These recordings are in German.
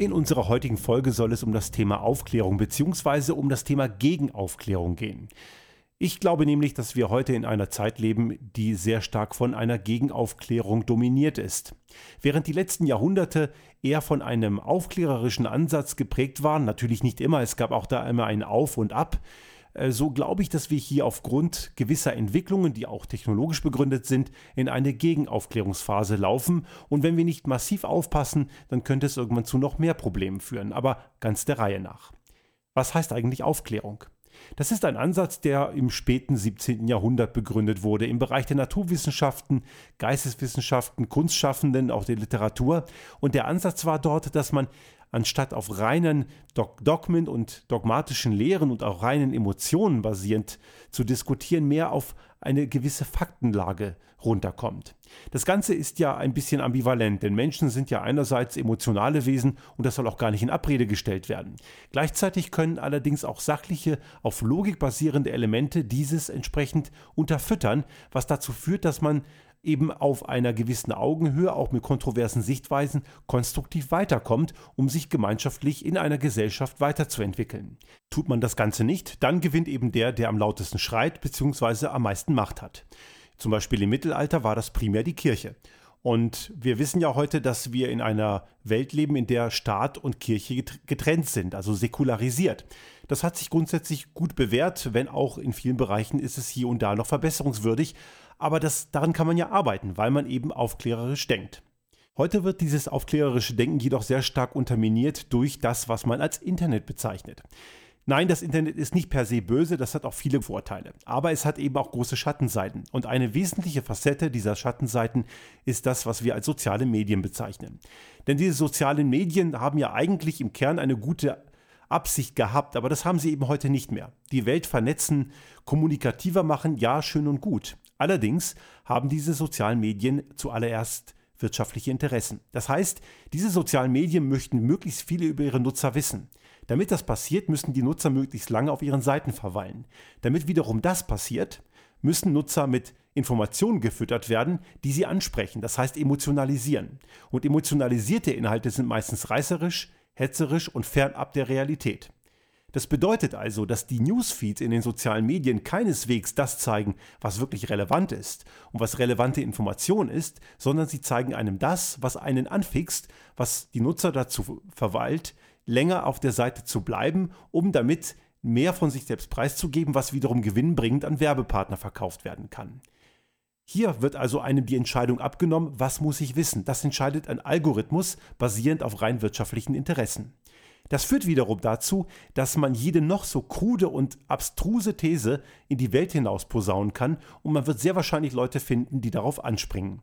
In unserer heutigen Folge soll es um das Thema Aufklärung bzw. um das Thema Gegenaufklärung gehen. Ich glaube nämlich, dass wir heute in einer Zeit leben, die sehr stark von einer Gegenaufklärung dominiert ist. Während die letzten Jahrhunderte eher von einem aufklärerischen Ansatz geprägt waren, natürlich nicht immer, es gab auch da immer ein Auf und Ab, so glaube ich, dass wir hier aufgrund gewisser Entwicklungen, die auch technologisch begründet sind, in eine Gegenaufklärungsphase laufen. Und wenn wir nicht massiv aufpassen, dann könnte es irgendwann zu noch mehr Problemen führen. Aber ganz der Reihe nach. Was heißt eigentlich Aufklärung? Das ist ein Ansatz, der im späten 17. Jahrhundert begründet wurde, im Bereich der Naturwissenschaften, Geisteswissenschaften, Kunstschaffenden, auch der Literatur. Und der Ansatz war dort, dass man anstatt auf reinen Dogmen und dogmatischen Lehren und auch reinen Emotionen basierend zu diskutieren, mehr auf eine gewisse Faktenlage runterkommt. Das Ganze ist ja ein bisschen ambivalent, denn Menschen sind ja einerseits emotionale Wesen und das soll auch gar nicht in Abrede gestellt werden. Gleichzeitig können allerdings auch sachliche, auf Logik basierende Elemente dieses entsprechend unterfüttern, was dazu führt, dass man eben auf einer gewissen Augenhöhe, auch mit kontroversen Sichtweisen, konstruktiv weiterkommt, um sich gemeinschaftlich in einer Gesellschaft weiterzuentwickeln. Tut man das Ganze nicht, dann gewinnt eben der, der am lautesten schreit bzw. am meisten Macht hat. Zum Beispiel im Mittelalter war das primär die Kirche. Und wir wissen ja heute, dass wir in einer Welt leben, in der Staat und Kirche getrennt sind, also säkularisiert. Das hat sich grundsätzlich gut bewährt, wenn auch in vielen Bereichen ist es hier und da noch verbesserungswürdig aber das, daran kann man ja arbeiten, weil man eben aufklärerisch denkt. Heute wird dieses aufklärerische Denken jedoch sehr stark unterminiert durch das, was man als Internet bezeichnet. Nein, das Internet ist nicht per se böse, das hat auch viele Vorteile. Aber es hat eben auch große Schattenseiten. Und eine wesentliche Facette dieser Schattenseiten ist das, was wir als soziale Medien bezeichnen. Denn diese sozialen Medien haben ja eigentlich im Kern eine gute Absicht gehabt, aber das haben sie eben heute nicht mehr. Die Welt vernetzen, kommunikativer machen, ja, schön und gut. Allerdings haben diese sozialen Medien zuallererst wirtschaftliche Interessen. Das heißt, diese sozialen Medien möchten möglichst viele über ihre Nutzer wissen. Damit das passiert, müssen die Nutzer möglichst lange auf ihren Seiten verweilen. Damit wiederum das passiert, müssen Nutzer mit Informationen gefüttert werden, die sie ansprechen, das heißt emotionalisieren. Und emotionalisierte Inhalte sind meistens reißerisch, hetzerisch und fernab der Realität. Das bedeutet also, dass die Newsfeeds in den sozialen Medien keineswegs das zeigen, was wirklich relevant ist und was relevante Information ist, sondern sie zeigen einem das, was einen anfixt, was die Nutzer dazu verweilt, länger auf der Seite zu bleiben, um damit mehr von sich selbst preiszugeben, was wiederum gewinnbringend an Werbepartner verkauft werden kann. Hier wird also einem die Entscheidung abgenommen, was muss ich wissen. Das entscheidet ein Algorithmus basierend auf rein wirtschaftlichen Interessen. Das führt wiederum dazu, dass man jede noch so krude und abstruse These in die Welt hinaus posaunen kann und man wird sehr wahrscheinlich Leute finden, die darauf anspringen.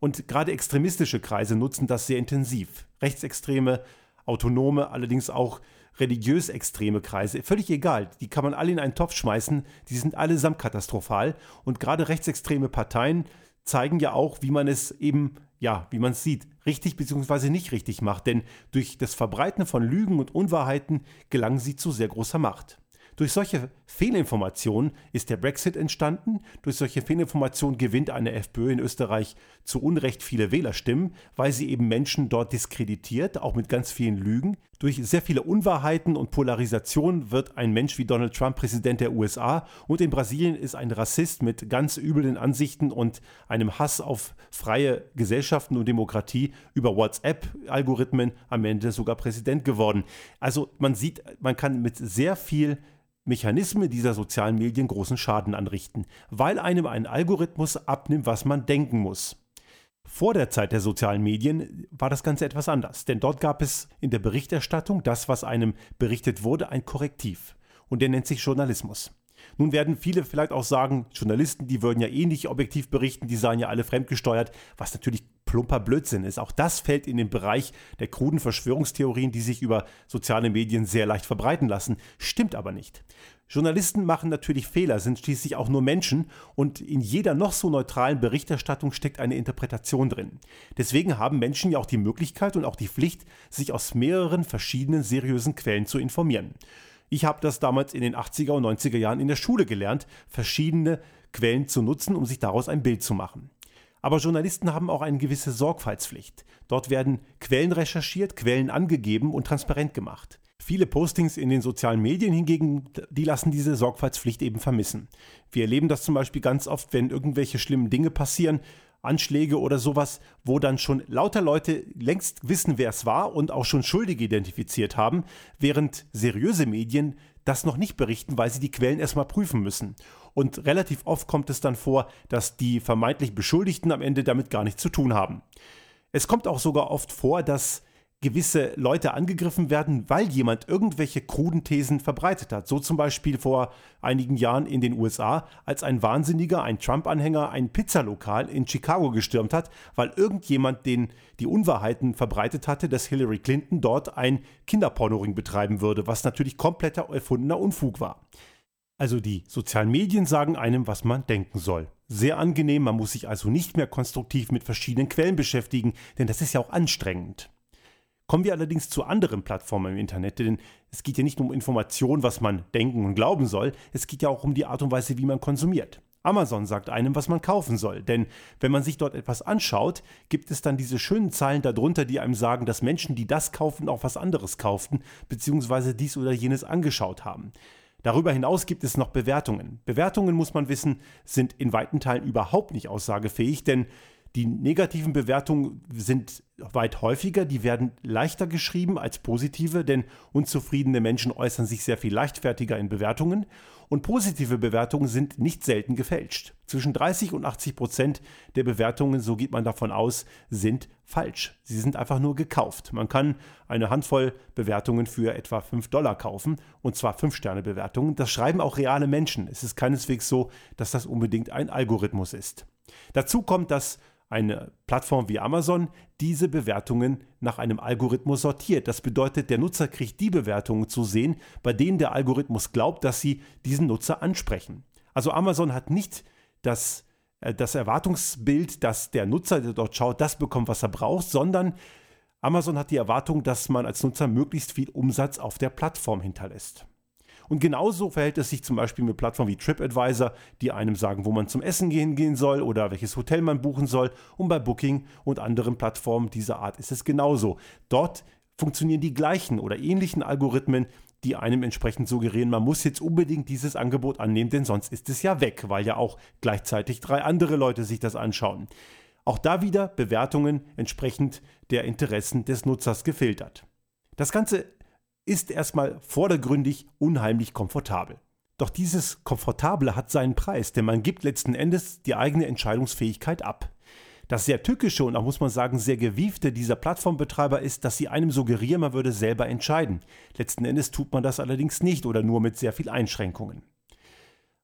Und gerade extremistische Kreise nutzen das sehr intensiv. Rechtsextreme, autonome, allerdings auch religiös extreme Kreise, völlig egal, die kann man alle in einen Topf schmeißen, die sind allesamt katastrophal und gerade rechtsextreme Parteien zeigen ja auch, wie man es eben ja, wie man es sieht, richtig bzw. nicht richtig macht, denn durch das Verbreiten von Lügen und Unwahrheiten gelangen sie zu sehr großer Macht. Durch solche Fehlinformationen ist der Brexit entstanden. Durch solche Fehlinformationen gewinnt eine FPÖ in Österreich zu Unrecht viele Wählerstimmen, weil sie eben Menschen dort diskreditiert, auch mit ganz vielen Lügen. Durch sehr viele Unwahrheiten und Polarisation wird ein Mensch wie Donald Trump Präsident der USA und in Brasilien ist ein Rassist mit ganz üblen Ansichten und einem Hass auf freie Gesellschaften und Demokratie über WhatsApp-Algorithmen am Ende sogar Präsident geworden. Also man sieht, man kann mit sehr viel Mechanismen dieser sozialen Medien großen Schaden anrichten, weil einem ein Algorithmus abnimmt, was man denken muss. Vor der Zeit der sozialen Medien war das Ganze etwas anders, denn dort gab es in der Berichterstattung das, was einem berichtet wurde, ein Korrektiv. Und der nennt sich Journalismus. Nun werden viele vielleicht auch sagen, Journalisten, die würden ja eh nicht objektiv berichten, die seien ja alle fremdgesteuert, was natürlich plumper Blödsinn ist. Auch das fällt in den Bereich der kruden Verschwörungstheorien, die sich über soziale Medien sehr leicht verbreiten lassen. Stimmt aber nicht. Journalisten machen natürlich Fehler, sind schließlich auch nur Menschen und in jeder noch so neutralen Berichterstattung steckt eine Interpretation drin. Deswegen haben Menschen ja auch die Möglichkeit und auch die Pflicht, sich aus mehreren verschiedenen seriösen Quellen zu informieren. Ich habe das damals in den 80er und 90er Jahren in der Schule gelernt, verschiedene Quellen zu nutzen, um sich daraus ein Bild zu machen. Aber Journalisten haben auch eine gewisse Sorgfaltspflicht. Dort werden Quellen recherchiert, Quellen angegeben und transparent gemacht. Viele Postings in den sozialen Medien hingegen, die lassen diese Sorgfaltspflicht eben vermissen. Wir erleben das zum Beispiel ganz oft, wenn irgendwelche schlimmen Dinge passieren, Anschläge oder sowas, wo dann schon lauter Leute längst wissen, wer es war und auch schon Schuldige identifiziert haben, während seriöse Medien das noch nicht berichten, weil sie die Quellen erstmal prüfen müssen. Und relativ oft kommt es dann vor, dass die vermeintlich Beschuldigten am Ende damit gar nichts zu tun haben. Es kommt auch sogar oft vor, dass gewisse Leute angegriffen werden, weil jemand irgendwelche kruden Thesen verbreitet hat. So zum Beispiel vor einigen Jahren in den USA, als ein Wahnsinniger, ein Trump-Anhänger, ein Pizzalokal in Chicago gestürmt hat, weil irgendjemand den die Unwahrheiten verbreitet hatte, dass Hillary Clinton dort ein Kinderpornoring betreiben würde, was natürlich kompletter erfundener Unfug war. Also die sozialen Medien sagen einem, was man denken soll. Sehr angenehm, man muss sich also nicht mehr konstruktiv mit verschiedenen Quellen beschäftigen, denn das ist ja auch anstrengend. Kommen wir allerdings zu anderen Plattformen im Internet, denn es geht ja nicht nur um Informationen, was man denken und glauben soll, es geht ja auch um die Art und Weise, wie man konsumiert. Amazon sagt einem, was man kaufen soll, denn wenn man sich dort etwas anschaut, gibt es dann diese schönen Zahlen darunter, die einem sagen, dass Menschen, die das kaufen, auch was anderes kauften, beziehungsweise dies oder jenes angeschaut haben. Darüber hinaus gibt es noch Bewertungen. Bewertungen, muss man wissen, sind in weiten Teilen überhaupt nicht aussagefähig, denn die negativen Bewertungen sind weit häufiger, die werden leichter geschrieben als positive, denn unzufriedene Menschen äußern sich sehr viel leichtfertiger in Bewertungen und positive Bewertungen sind nicht selten gefälscht. Zwischen 30 und 80 Prozent der Bewertungen, so geht man davon aus, sind falsch. Sie sind einfach nur gekauft. Man kann eine Handvoll Bewertungen für etwa 5 Dollar kaufen und zwar 5-Sterne-Bewertungen. Das schreiben auch reale Menschen. Es ist keineswegs so, dass das unbedingt ein Algorithmus ist. Dazu kommt, dass eine Plattform wie Amazon diese Bewertungen nach einem Algorithmus sortiert. Das bedeutet, der Nutzer kriegt die Bewertungen zu sehen, bei denen der Algorithmus glaubt, dass sie diesen Nutzer ansprechen. Also Amazon hat nicht das, äh, das Erwartungsbild, dass der Nutzer, der dort schaut, das bekommt, was er braucht, sondern Amazon hat die Erwartung, dass man als Nutzer möglichst viel Umsatz auf der Plattform hinterlässt. Und genauso verhält es sich zum Beispiel mit Plattformen wie TripAdvisor, die einem sagen, wo man zum Essen gehen, gehen soll oder welches Hotel man buchen soll. Und bei Booking und anderen Plattformen dieser Art ist es genauso. Dort funktionieren die gleichen oder ähnlichen Algorithmen, die einem entsprechend suggerieren, man muss jetzt unbedingt dieses Angebot annehmen, denn sonst ist es ja weg, weil ja auch gleichzeitig drei andere Leute sich das anschauen. Auch da wieder Bewertungen entsprechend der Interessen des Nutzers gefiltert. Das Ganze ist erstmal vordergründig unheimlich komfortabel. Doch dieses Komfortable hat seinen Preis, denn man gibt letzten Endes die eigene Entscheidungsfähigkeit ab. Das sehr tückische und auch muss man sagen sehr gewiefte dieser Plattformbetreiber ist, dass sie einem suggerieren, man würde selber entscheiden. Letzten Endes tut man das allerdings nicht oder nur mit sehr viel Einschränkungen.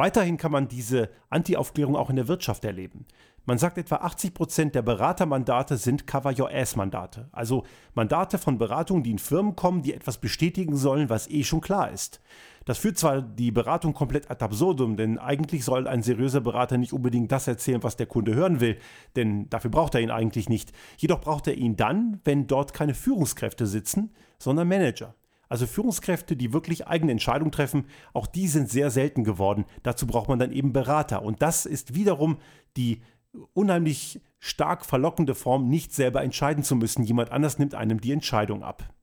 Weiterhin kann man diese Anti-Aufklärung auch in der Wirtschaft erleben. Man sagt, etwa 80 Prozent der Beratermandate sind Cover-Your-Ass-Mandate. Also Mandate von Beratungen, die in Firmen kommen, die etwas bestätigen sollen, was eh schon klar ist. Das führt zwar die Beratung komplett ad absurdum, denn eigentlich soll ein seriöser Berater nicht unbedingt das erzählen, was der Kunde hören will, denn dafür braucht er ihn eigentlich nicht. Jedoch braucht er ihn dann, wenn dort keine Führungskräfte sitzen, sondern Manager. Also Führungskräfte, die wirklich eigene Entscheidungen treffen, auch die sind sehr selten geworden. Dazu braucht man dann eben Berater. Und das ist wiederum die unheimlich stark verlockende Form, nicht selber entscheiden zu müssen. Jemand anders nimmt einem die Entscheidung ab.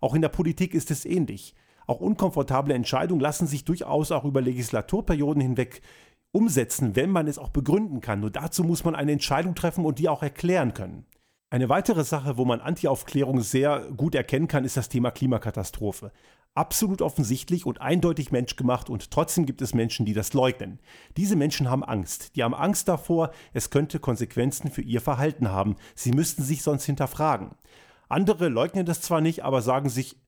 Auch in der Politik ist es ähnlich. Auch unkomfortable Entscheidungen lassen sich durchaus auch über Legislaturperioden hinweg umsetzen, wenn man es auch begründen kann. Nur dazu muss man eine Entscheidung treffen und die auch erklären können. Eine weitere Sache, wo man Anti-Aufklärung sehr gut erkennen kann, ist das Thema Klimakatastrophe. Absolut offensichtlich und eindeutig menschgemacht und trotzdem gibt es Menschen, die das leugnen. Diese Menschen haben Angst. Die haben Angst davor, es könnte Konsequenzen für ihr Verhalten haben. Sie müssten sich sonst hinterfragen. Andere leugnen das zwar nicht, aber sagen sich,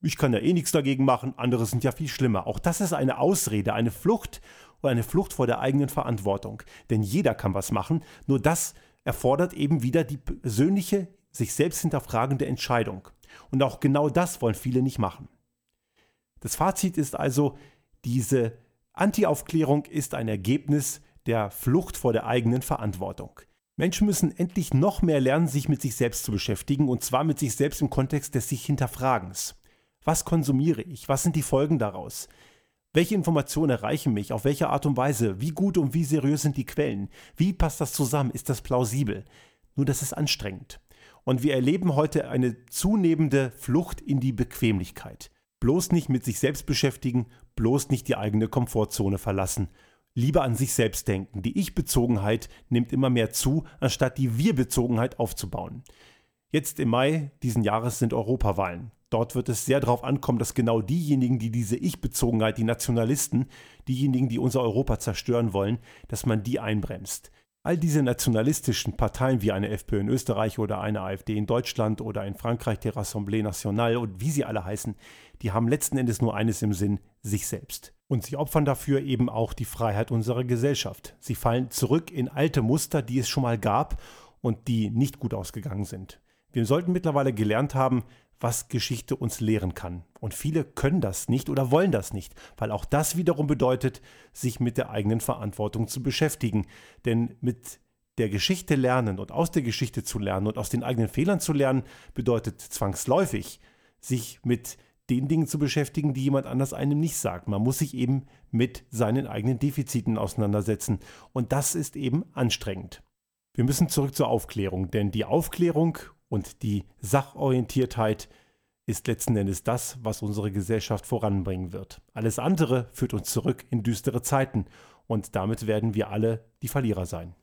ich kann ja eh nichts dagegen machen, andere sind ja viel schlimmer. Auch das ist eine Ausrede, eine Flucht oder eine Flucht vor der eigenen Verantwortung. Denn jeder kann was machen, nur das erfordert eben wieder die persönliche, sich selbst hinterfragende Entscheidung. Und auch genau das wollen viele nicht machen. Das Fazit ist also, diese Anti-Aufklärung ist ein Ergebnis der Flucht vor der eigenen Verantwortung. Menschen müssen endlich noch mehr lernen, sich mit sich selbst zu beschäftigen, und zwar mit sich selbst im Kontext des sich Hinterfragens. Was konsumiere ich? Was sind die Folgen daraus? Welche Informationen erreichen mich? Auf welche Art und Weise? Wie gut und wie seriös sind die Quellen? Wie passt das zusammen? Ist das plausibel? Nur das ist anstrengend. Und wir erleben heute eine zunehmende Flucht in die Bequemlichkeit. Bloß nicht mit sich selbst beschäftigen, bloß nicht die eigene Komfortzone verlassen. Lieber an sich selbst denken. Die Ich-Bezogenheit nimmt immer mehr zu, anstatt die Wir-Bezogenheit aufzubauen. Jetzt im Mai diesen Jahres sind Europawahlen. Dort wird es sehr darauf ankommen, dass genau diejenigen, die diese Ich-Bezogenheit, die Nationalisten, diejenigen, die unser Europa zerstören wollen, dass man die einbremst. All diese nationalistischen Parteien wie eine FPÖ in Österreich oder eine AfD in Deutschland oder in Frankreich die Rassemblée Nationale und wie sie alle heißen, die haben letzten Endes nur eines im Sinn, sich selbst. Und sie opfern dafür eben auch die Freiheit unserer Gesellschaft. Sie fallen zurück in alte Muster, die es schon mal gab und die nicht gut ausgegangen sind. Wir sollten mittlerweile gelernt haben, was Geschichte uns lehren kann. Und viele können das nicht oder wollen das nicht, weil auch das wiederum bedeutet, sich mit der eigenen Verantwortung zu beschäftigen. Denn mit der Geschichte lernen und aus der Geschichte zu lernen und aus den eigenen Fehlern zu lernen, bedeutet zwangsläufig, sich mit den Dingen zu beschäftigen, die jemand anders einem nicht sagt. Man muss sich eben mit seinen eigenen Defiziten auseinandersetzen. Und das ist eben anstrengend. Wir müssen zurück zur Aufklärung, denn die Aufklärung und die Sachorientiertheit ist letzten Endes das, was unsere Gesellschaft voranbringen wird. Alles andere führt uns zurück in düstere Zeiten und damit werden wir alle die Verlierer sein.